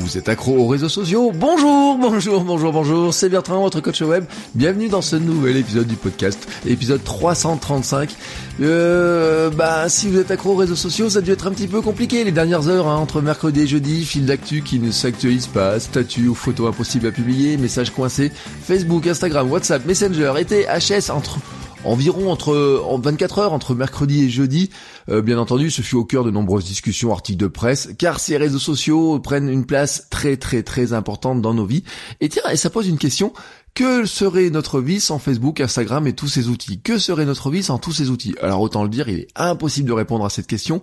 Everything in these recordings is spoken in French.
Vous êtes accro aux réseaux sociaux Bonjour, bonjour, bonjour, bonjour, c'est Bertrand, votre coach web. Bienvenue dans ce nouvel épisode du podcast, épisode 335. Euh, bah, si vous êtes accro aux réseaux sociaux, ça a dû être un petit peu compliqué les dernières heures, hein, entre mercredi et jeudi, fil d'actu qui ne s'actualise pas, statut ou photos impossibles à publier, messages coincés, Facebook, Instagram, WhatsApp, Messenger, été HS, entre environ entre en 24 heures entre mercredi et jeudi. Euh, bien entendu, ce fut au cœur de nombreuses discussions, articles de presse, car ces réseaux sociaux prennent une place très très très importante dans nos vies. Et tiens, et ça pose une question. Que serait notre vie sans Facebook, Instagram et tous ces outils? Que serait notre vie sans tous ces outils? Alors autant le dire, il est impossible de répondre à cette question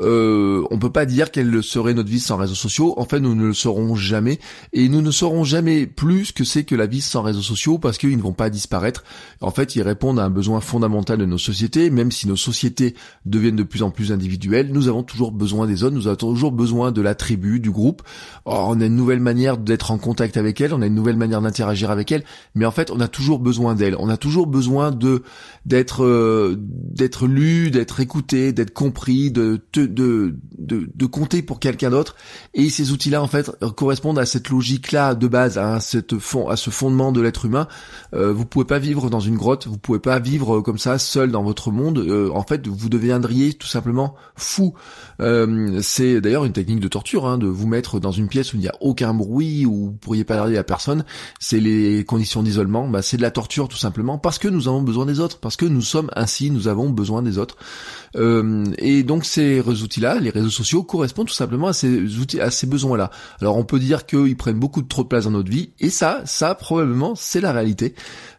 euh, on peut pas dire quelle serait notre vie sans réseaux sociaux. En fait, nous ne le saurons jamais et nous ne saurons jamais plus ce que c'est que la vie sans réseaux sociaux parce qu'ils ne vont pas disparaître. En fait, ils répondent à un besoin fondamental de nos sociétés. Même si nos sociétés deviennent de plus en plus individuelles, nous avons toujours besoin des autres. Nous avons toujours besoin de la tribu, du groupe. on a une nouvelle manière d'être en contact avec elles. On a une nouvelle manière d'interagir avec elles. Mais en fait, on a toujours besoin d'elles. On a toujours besoin de d'être euh, d'être lu, d'être écouté, d'être compris, de de, de, de compter pour quelqu'un d'autre. Et ces outils-là, en fait, correspondent à cette logique-là de base, à, cette fond, à ce fondement de l'être humain. Euh, vous pouvez pas vivre dans une grotte, vous pouvez pas vivre comme ça, seul dans votre monde. Euh, en fait, vous deviendriez tout simplement fou. Euh, c'est d'ailleurs une technique de torture, hein, de vous mettre dans une pièce où il n'y a aucun bruit, où vous pourriez pas parler à personne. C'est les conditions d'isolement. Bah, c'est de la torture tout simplement parce que nous avons besoin des autres, parce que nous sommes ainsi, nous avons besoin des autres. Euh, et donc ces outils-là, les réseaux sociaux, correspondent tout simplement à ces outils, à ces besoins-là. Alors on peut dire qu'ils prennent beaucoup trop de place dans notre vie, et ça, ça probablement c'est la réalité.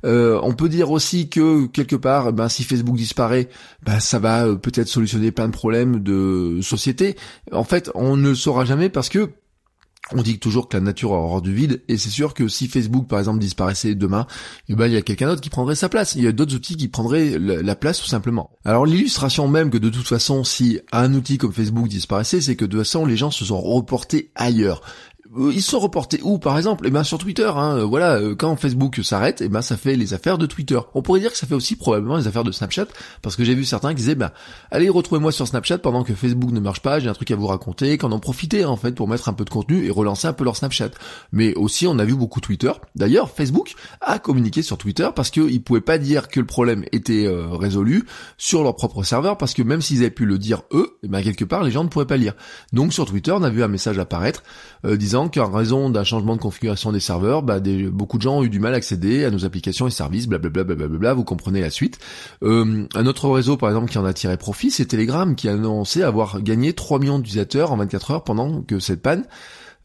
Euh, on peut dire aussi que quelque part, ben, si Facebook disparaît, ben, ça va euh, solutionner plein de problèmes de société. En fait, on ne le saura jamais parce que on dit toujours que la nature a horreur du vide, et c'est sûr que si Facebook par exemple disparaissait demain, eh ben il y a quelqu'un d'autre qui prendrait sa place. Il y a d'autres outils qui prendraient la place tout simplement. Alors l'illustration même que de toute façon si un outil comme Facebook disparaissait, c'est que de toute façon les gens se sont reportés ailleurs. Euh, ils sont reportés où par exemple? Eh ben sur Twitter, hein, euh, voilà, euh, quand Facebook s'arrête, eh ben ça fait les affaires de Twitter. On pourrait dire que ça fait aussi probablement les affaires de Snapchat, parce que j'ai vu certains qui disaient, ben allez retrouvez-moi sur Snapchat pendant que Facebook ne marche pas, j'ai un truc à vous raconter, qu'en en profiter en fait pour mettre un peu de contenu et relancer un peu leur Snapchat. Mais aussi on a vu beaucoup Twitter. D'ailleurs Facebook a communiqué sur Twitter parce qu'ils pouvaient pas dire que le problème était résolu sur leur propre serveur, parce que même s'ils avaient pu le dire eux, eh ben quelque part les gens ne pourraient pas lire. Donc sur Twitter on a vu un message apparaître disant qu'en raison d'un changement de configuration des serveurs, bah, beaucoup de gens ont eu du mal à accéder à nos applications et services, blablabla, blablabla, vous comprenez la suite. Euh, un autre réseau, par exemple, qui en a tiré profit, c'est Telegram, qui a annoncé avoir gagné 3 millions d'utilisateurs en 24 heures pendant que cette panne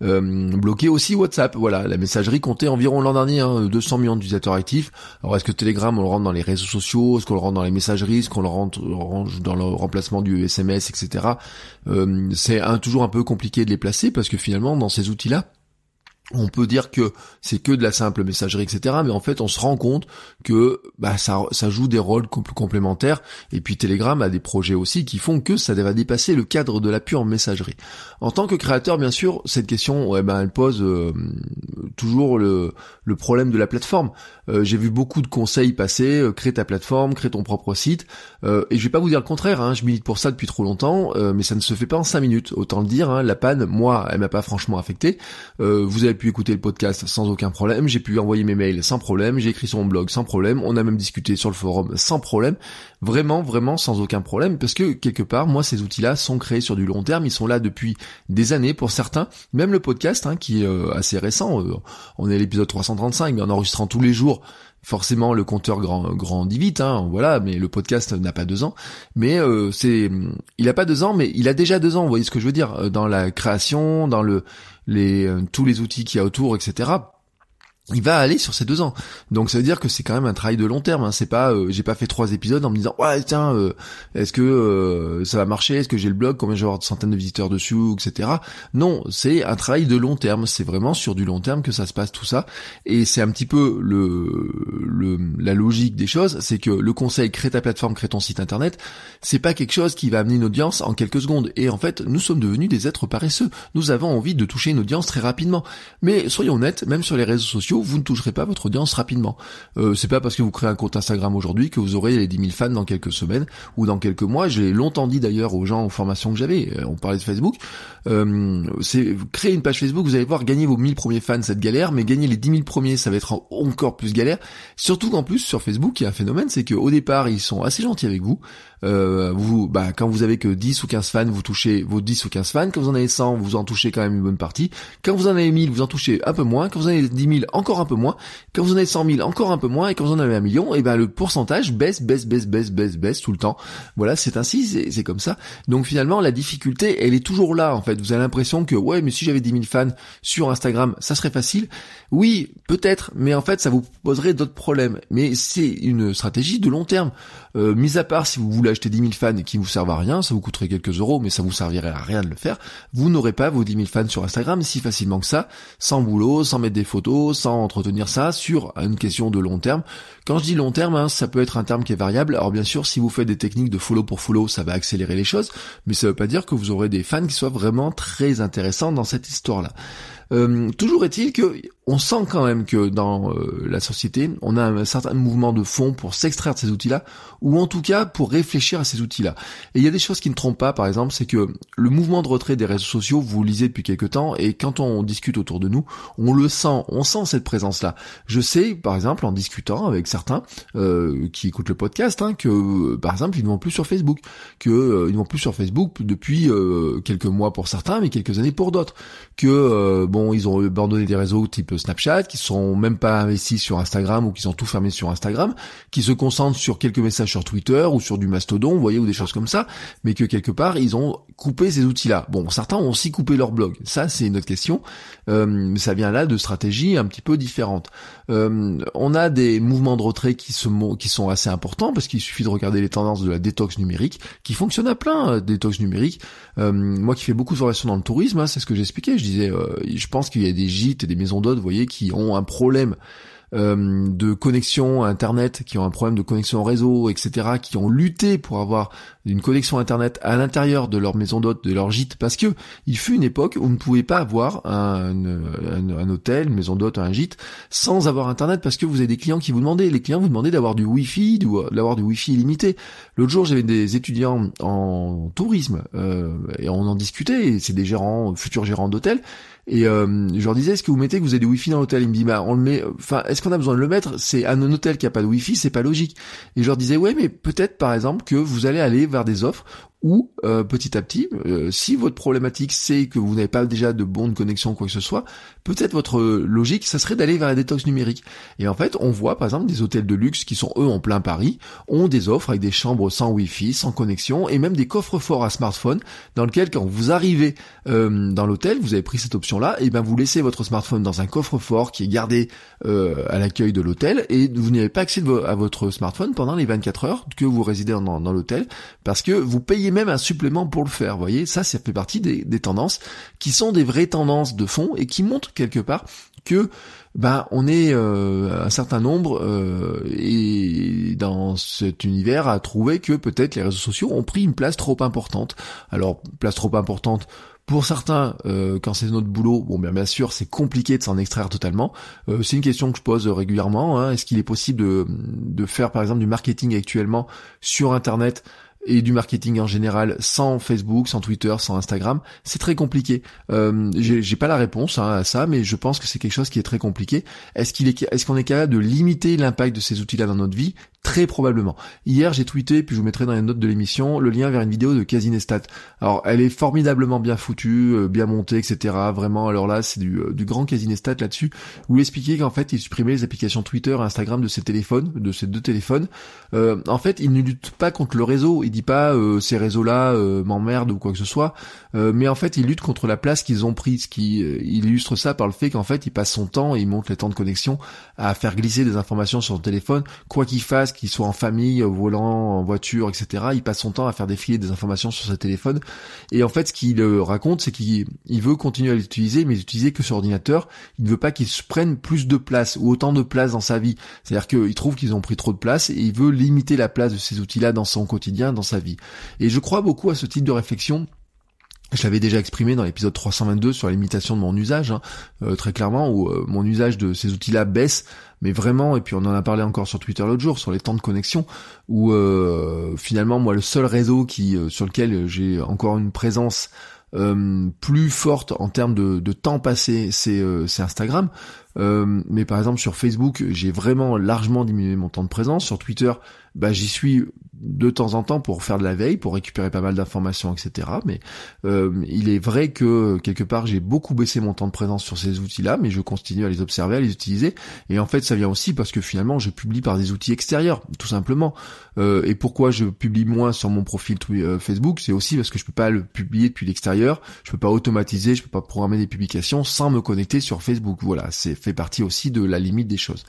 euh, bloqué aussi WhatsApp. Voilà, la messagerie comptait environ l'an dernier 200 hein, millions d'utilisateurs actifs. Alors est-ce que Telegram on le rentre dans les réseaux sociaux, est-ce qu'on le rentre dans les messageries, est-ce qu'on le rentre range dans le remplacement du SMS, etc. Euh, c'est toujours un peu compliqué de les placer parce que finalement dans ces outils-là, on peut dire que c'est que de la simple messagerie, etc. Mais en fait, on se rend compte que bah, ça, joue des rôles complémentaires. Et puis Telegram a des projets aussi qui font que ça va dépasser le cadre de la pure messagerie. En tant que créateur, bien sûr, cette question, ouais, ben, elle pose euh, toujours le, problème de la plateforme. Euh, j'ai vu beaucoup de conseils passer, euh, crée ta plateforme, crée ton propre site. et je vais pas vous dire le contraire, hein, je milite pour ça depuis trop longtemps, mais ça ne se fait pas en 5 minutes. Autant le dire, hein, la panne, moi, elle m'a pas franchement affecté. vous avez pu écouter le podcast sans aucun problème, j'ai pu envoyer mes mails sans problème, j'ai écrit sur mon blog sans problème, on a même discuté sur le forum sans problème, vraiment, vraiment sans aucun problème, parce que quelque part, moi, ces outils-là sont créés sur du long terme, ils sont là depuis des années pour certains, même le podcast, hein, qui est euh, assez récent, euh, on est à l'épisode 335, mais en enregistrant tous les jours, forcément le compteur grand, grandit vite, hein, voilà, mais le podcast n'a pas deux ans. Mais euh, c'est, il a pas deux ans, mais il a déjà deux ans. Vous voyez ce que je veux dire dans la création, dans le les tous les outils qu'il y a autour, etc. il va aller sur ces deux ans. Donc ça veut dire que c'est quand même un travail de long terme. Hein. C'est pas, euh, j'ai pas fait trois épisodes en me disant ouais tiens, euh, est-ce que euh, ça va marcher, est-ce que j'ai le blog, combien je vais avoir de centaines de visiteurs dessus, etc. Non, c'est un travail de long terme. C'est vraiment sur du long terme que ça se passe tout ça. Et c'est un petit peu le, le la logique des choses, c'est que le conseil crée ta plateforme, crée ton site internet, c'est pas quelque chose qui va amener une audience en quelques secondes. Et en fait, nous sommes devenus des êtres paresseux. Nous avons envie de toucher une audience très rapidement. Mais soyons honnêtes, même sur les réseaux sociaux vous ne toucherez pas votre audience rapidement. Euh, c'est pas parce que vous créez un compte Instagram aujourd'hui que vous aurez les 10 000 fans dans quelques semaines ou dans quelques mois. J'ai longtemps dit d'ailleurs aux gens en formation que j'avais, euh, on parlait de Facebook, euh, créer une page Facebook, vous allez voir gagner vos 1000 premiers fans, cette galère, mais gagner les 10 000 premiers, ça va être encore plus galère. Surtout qu'en plus sur Facebook, il y a un phénomène, c'est qu'au départ, ils sont assez gentils avec vous. Euh, vous, bah, quand vous avez que 10 ou 15 fans, vous touchez vos 10 ou 15 fans. Quand vous en avez 100, vous en touchez quand même une bonne partie. Quand vous en avez 1000, vous en touchez un peu moins. Quand vous en avez 10 000, encore un peu moins. Quand vous en avez 100 000, encore un peu moins. Et quand vous en avez un million, et eh ben le pourcentage baisse, baisse, baisse, baisse, baisse, baisse tout le temps. Voilà, c'est ainsi, c'est comme ça. Donc finalement, la difficulté, elle est toujours là en fait. Vous avez l'impression que ouais, mais si j'avais 10 000 fans sur Instagram, ça serait facile. Oui, peut-être, mais en fait, ça vous poserait d'autres problèmes. Mais c'est une stratégie de long terme. Euh, mis à part si vous voulez acheter 10 000 fans qui vous servent à rien, ça vous coûterait quelques euros, mais ça vous servirait à rien de le faire. Vous n'aurez pas vos 10 000 fans sur Instagram si facilement que ça, sans boulot, sans mettre des photos, sans entretenir ça sur une question de long terme. Quand je dis long terme, hein, ça peut être un terme qui est variable. Alors bien sûr, si vous faites des techniques de follow pour follow, ça va accélérer les choses, mais ça veut pas dire que vous aurez des fans qui soient vraiment très intéressants dans cette histoire-là. Euh, toujours est-il que on sent quand même que dans euh, la société, on a un certain mouvement de fond pour s'extraire de ces outils-là, ou en tout cas pour réfléchir à ces outils-là. Et il y a des choses qui ne trompent pas, par exemple, c'est que le mouvement de retrait des réseaux sociaux, vous lisez depuis quelques temps, et quand on discute autour de nous, on le sent, on sent cette présence-là. Je sais, par exemple, en discutant avec certains euh, qui écoutent le podcast, hein, que par exemple, ils ne vont plus sur Facebook, que euh, ils ne vont plus sur Facebook depuis quelques mois pour certains, mais quelques années pour d'autres, que bon, ils ont abandonné des réseaux type Snapchat, qui sont même pas investis sur Instagram ou qui sont tout fermés sur Instagram, qui se concentrent sur quelques messages sur Twitter ou sur du Mastodon, vous voyez, ou des choses comme ça, mais que quelque part ils ont coupé ces outils-là. Bon, certains ont aussi coupé leur blog, ça c'est une autre question, euh, ça vient là de stratégies un petit peu différentes. Euh, on a des mouvements de retrait qui, se, qui sont assez importants parce qu'il suffit de regarder les tendances de la détox numérique qui fonctionne à plein, euh, détox numérique. Euh, moi qui fais beaucoup de formations dans le tourisme, hein, c'est ce que j'expliquais. Je disais, je pense qu'il y a des gîtes et des maisons d'hôtes, vous voyez, qui ont un problème euh, de connexion à Internet, qui ont un problème de connexion au réseau, etc., qui ont lutté pour avoir une connexion Internet à l'intérieur de leur maison d'hôte, de leur gîte, parce que il fut une époque où on ne pouvait pas avoir un, un, hôtel, une maison d'hôte, un gîte, sans avoir Internet, parce que vous avez des clients qui vous demandaient, les clients vous demandaient d'avoir du Wi-Fi, d'avoir du Wi-Fi illimité. L'autre jour, j'avais des étudiants en tourisme, euh, et on en discutait, c'est des gérants, futurs gérants d'hôtels, et euh, je leur disais, est-ce que vous mettez que vous avez du wifi dans l'hôtel? Ils me disent, bah on le met. Enfin, est-ce qu'on a besoin de le mettre? C'est un hôtel qui a pas de wifi, c'est pas logique. Et je leur disais, ouais, mais peut-être par exemple que vous allez aller vers des offres ou euh, petit à petit, euh, si votre problématique c'est que vous n'avez pas déjà de bonne connexion ou quoi que ce soit, peut-être votre logique, ça serait d'aller vers la détox numérique. Et en fait, on voit par exemple des hôtels de luxe qui sont eux en plein Paris, ont des offres avec des chambres sans Wi-Fi, sans connexion, et même des coffres forts à smartphone, dans lequel quand vous arrivez euh, dans l'hôtel, vous avez pris cette option-là, et ben vous laissez votre smartphone dans un coffre fort qui est gardé à l'accueil de l'hôtel, et vous n'avez pas accès à votre smartphone pendant les 24 heures que vous résidez dans, dans l'hôtel, parce que vous payez même un supplément pour le faire. Vous voyez, ça, ça fait partie des, tendances qui sont des vraies tendances de fond et qui montrent quelque part que ben on est euh, un certain nombre euh, et dans cet univers à trouver que peut-être les réseaux sociaux ont pris une place trop importante. Alors place trop importante pour certains, euh, quand c'est notre boulot, bon bien bien sûr c'est compliqué de s'en extraire totalement. c'est une question que je pose régulièrement. Hein. Est-ce qu'il est possible de, de faire par exemple du marketing actuellement sur Internet et du marketing en général sans Facebook, sans Twitter, sans Instagram, c'est très compliqué. Euh, J'ai pas la réponse hein, à ça, mais je pense que c'est quelque chose qui est très compliqué. Est-ce qu'on est capable de limiter l'impact de ces outils-là dans notre vie? Très probablement. Hier, j'ai tweeté, puis je vous mettrai dans les notes de l'émission, le lien vers une vidéo de Casinestat. Alors, elle est formidablement bien foutue, euh, bien montée, etc. Vraiment, alors là, c'est du, euh, du grand Casinestat là-dessus, où il expliquait qu'en fait, il supprimait les applications Twitter et Instagram de ses téléphones, de ses deux téléphones. Euh, en fait, il ne lutte pas contre le réseau. Il dit pas ces réseaux-là m'emmerdent ou quoi que ce soit. mais en fait, il lutte contre la place qu'ils ont prise. Qui il illustre ça par le fait qu'en fait, il passe son temps, et il monte les temps de connexion à faire glisser des informations sur son téléphone, quoi qu'il fasse qu'il soit en famille, au volant, en voiture, etc. Il passe son temps à faire défiler des informations sur sa téléphone. Et en fait, ce qu'il euh, raconte, c'est qu'il veut continuer à l'utiliser, mais l'utiliser que sur ordinateur. Il ne veut pas qu'il se prenne plus de place ou autant de place dans sa vie. C'est-à-dire qu'il trouve qu'ils ont pris trop de place et il veut limiter la place de ces outils-là dans son quotidien, dans sa vie. Et je crois beaucoup à ce type de réflexion je l'avais déjà exprimé dans l'épisode 322 sur l'imitation de mon usage, hein, euh, très clairement, où euh, mon usage de ces outils-là baisse, mais vraiment, et puis on en a parlé encore sur Twitter l'autre jour, sur les temps de connexion, où euh, finalement, moi, le seul réseau sur lequel j'ai encore une présence plus forte en termes de temps passé, c'est Instagram. Mais par exemple sur Facebook, j'ai vraiment largement diminué mon temps de présence. Sur Twitter, bah j'y suis de temps en temps pour faire de la veille, pour récupérer pas mal d'informations, etc. Mais euh, il est vrai que quelque part j'ai beaucoup baissé mon temps de présence sur ces outils-là, mais je continue à les observer, à les utiliser. Et en fait, ça vient aussi parce que finalement, je publie par des outils extérieurs, tout simplement. Euh, et pourquoi je publie moins sur mon profil euh, Facebook, c'est aussi parce que je peux pas le publier depuis l'extérieur, je peux pas automatiser, je peux pas programmer des publications sans me connecter sur Facebook. Voilà, c'est fait partie aussi de la limite des choses.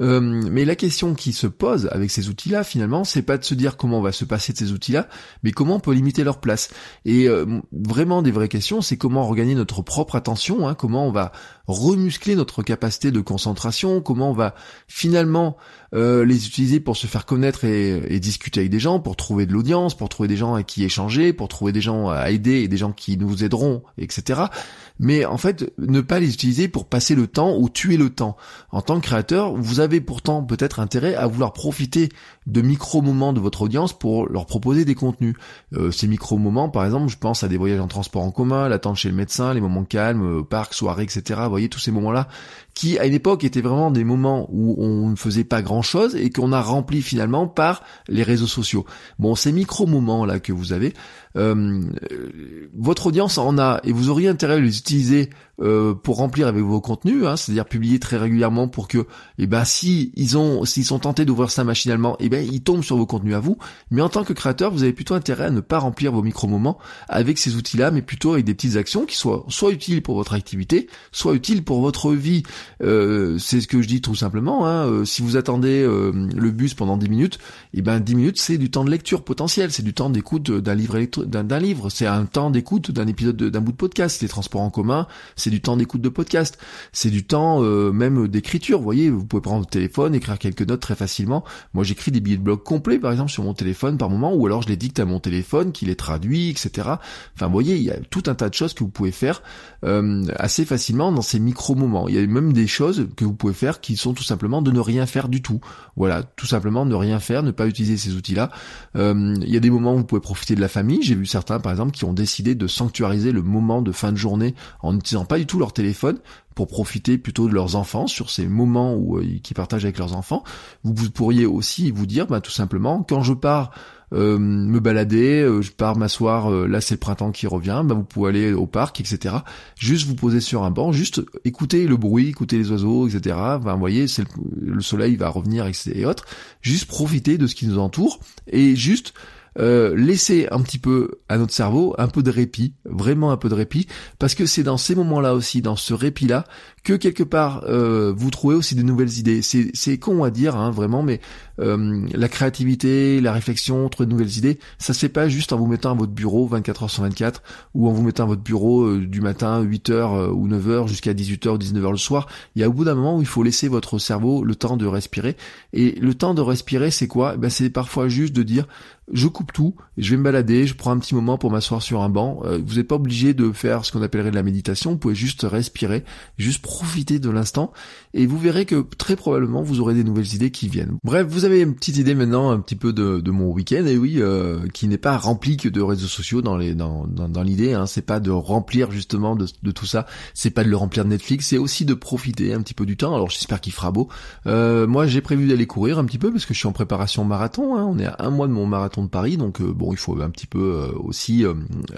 mais la question qui se pose avec ces outils-là, finalement, c'est pas de se dire comment on va se passer de ces outils-là, mais comment on peut limiter leur place. Et euh, vraiment des vraies questions, c'est comment regagner notre propre attention, hein, comment on va remuscler notre capacité de concentration, comment on va finalement euh, les utiliser pour se faire connaître et, discuter avec des gens, pour trouver de l'audience, pour trouver des gens à qui échanger, pour trouver des gens à aider et des gens qui nous aideront, etc. Mais en fait, ne pas les utiliser pour passer le temps ou tuer le temps. En tant que créateur, vous avez pourtant peut-être intérêt à vouloir profiter de micro-moments de votre audience pour leur proposer des contenus. Euh, ces micro-moments, par exemple, je pense à des voyages en transport en commun, l'attente chez le médecin, les moments calmes, euh, parc, soirée, etc. Vous voyez tous ces moments-là qui à une époque étaient vraiment des moments où on ne faisait pas grand chose et qu'on a rempli finalement par les réseaux sociaux. Bon, ces micro-moments là que vous avez, euh, votre audience en a et vous auriez intérêt à les utiliser euh, pour remplir avec vos contenus, hein, c'est-à-dire publier très régulièrement pour que, eh ben, si ils ont, s'ils sont tentés d'ouvrir ça machinalement, eh ben, ils tombent sur vos contenus à vous. Mais en tant que créateur, vous avez plutôt intérêt à ne pas remplir vos micro-moments avec ces outils-là, mais plutôt avec des petites actions qui soient soit utiles pour votre activité, soit utiles pour votre vie. Euh, c'est ce que je dis tout simplement. Hein, euh, si vous attendez euh, le bus pendant 10 minutes, eh ben 10 minutes c'est du temps de lecture potentiel, c'est du temps d'écoute d'un livre d'un livre, c'est un temps d'écoute d'un épisode d'un bout de podcast. Les transports en commun, c'est du temps d'écoute de podcast, c'est du temps même d'écriture. Vous voyez, vous pouvez prendre votre téléphone, écrire quelques notes très facilement. Moi, j'écris des billets de blog complets, par exemple, sur mon téléphone par moment, ou alors je les dicte à mon téléphone, qui les traduit, etc. Enfin, vous voyez, il y a tout un tas de choses que vous pouvez faire assez facilement dans ces micro moments. Il y a même des choses que vous pouvez faire qui sont tout simplement de ne rien faire du tout. Voilà, tout simplement ne rien faire, ne pas utiliser ces outils-là. Euh, il y a des moments où vous pouvez profiter de la famille. J'ai vu certains, par exemple, qui ont décidé de sanctuariser le moment de fin de journée en n'utilisant pas du tout leur téléphone pour profiter plutôt de leurs enfants sur ces moments où euh, qui partagent avec leurs enfants. Vous, pourriez aussi vous dire, bah, tout simplement, quand je pars euh, me balader, euh, je pars m'asseoir, euh, là c'est le printemps qui revient, bah vous pouvez aller au parc, etc. Juste vous poser sur un banc, juste écouter le bruit, écouter les oiseaux, etc. Enfin, vous voyez, c'est le, le, soleil va revenir, et autres. Juste profiter de ce qui nous entoure et juste euh, laisser un petit peu à notre cerveau un peu de répit, vraiment un peu de répit, parce que c'est dans ces moments-là aussi, dans ce répit-là, que quelque part euh, vous trouvez aussi de nouvelles idées. C'est, c'est con à dire, hein, vraiment, mais euh, la créativité, la réflexion, trouver de nouvelles idées, ça se pas juste en vous mettant à votre bureau 24 h sur 24 ou en vous mettant à votre bureau euh, du matin 8 h euh, ou 9 h jusqu'à 18 h ou 19 h le soir. Il y a au bout d'un moment où il faut laisser votre cerveau le temps de respirer. Et le temps de respirer, c'est quoi? Eh ben, c'est parfois juste de dire je coupe tout, je vais me balader, je prends un petit moment pour m'asseoir sur un banc. vous n'êtes pas obligé de faire ce qu'on appellerait de la méditation, vous pouvez juste respirer, juste profiter de l'instant et vous verrez que très probablement vous aurez des nouvelles idées qui viennent. Bref, vous vous avez une petite idée maintenant un petit peu de, de mon week-end, et oui, euh, qui n'est pas rempli que de réseaux sociaux dans les dans, dans, dans l'idée. Hein, c'est pas de remplir justement de, tout ça. C'est pas de le remplir de Netflix. C'est aussi de profiter un petit peu du temps. Alors j'espère qu'il fera beau. Euh, moi, j'ai prévu d'aller courir un petit peu parce que je suis en préparation marathon. Hein, on est à un mois de mon marathon de Paris, donc euh, bon, il faut un petit peu euh, aussi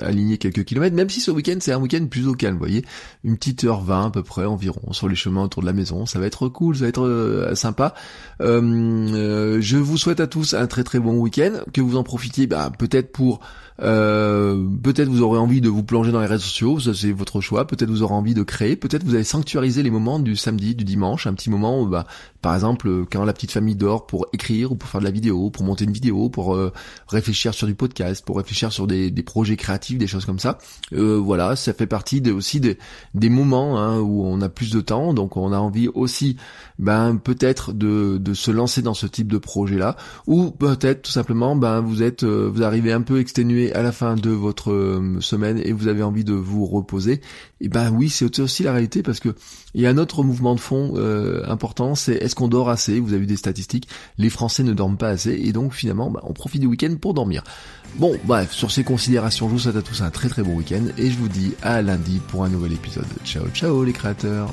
aligner quelques kilomètres. Même si ce week-end c'est un week-end plutôt calme, vous voyez, une petite heure vingt à peu près environ sur les chemins autour de la maison. Ça va être cool, ça va être sympa. Euh, je vous souhaite à tous un très très bon week-end, que vous en profitiez bah, peut-être pour euh, peut-être vous aurez envie de vous plonger dans les réseaux sociaux, ça c'est votre choix. Peut-être vous aurez envie de créer. Peut-être vous allez sanctuariser les moments du samedi, du dimanche, un petit moment où, bah, par exemple, quand la petite famille dort pour écrire ou pour faire de la vidéo, pour monter une vidéo, pour euh, réfléchir sur du podcast, pour réfléchir sur des, des projets créatifs, des choses comme ça. Euh, voilà, ça fait partie aussi des, des moments hein, où on a plus de temps, donc on a envie aussi, ben peut-être de, de se lancer dans ce type de projet là, ou peut-être tout simplement, ben vous êtes, euh, vous arrivez un peu exténué à la fin de votre euh, semaine et vous avez envie de vous reposer, et ben oui, c'est aussi la réalité parce que il y a un autre mouvement de fond euh, important, c'est est-ce qu'on dort assez? Vous avez vu des statistiques, les Français ne dorment pas assez et donc finalement, bah, on profite du week-end pour dormir. Bon, bref, sur ces considérations, je vous souhaite à tous un très très bon week-end et je vous dis à lundi pour un nouvel épisode. Ciao ciao les créateurs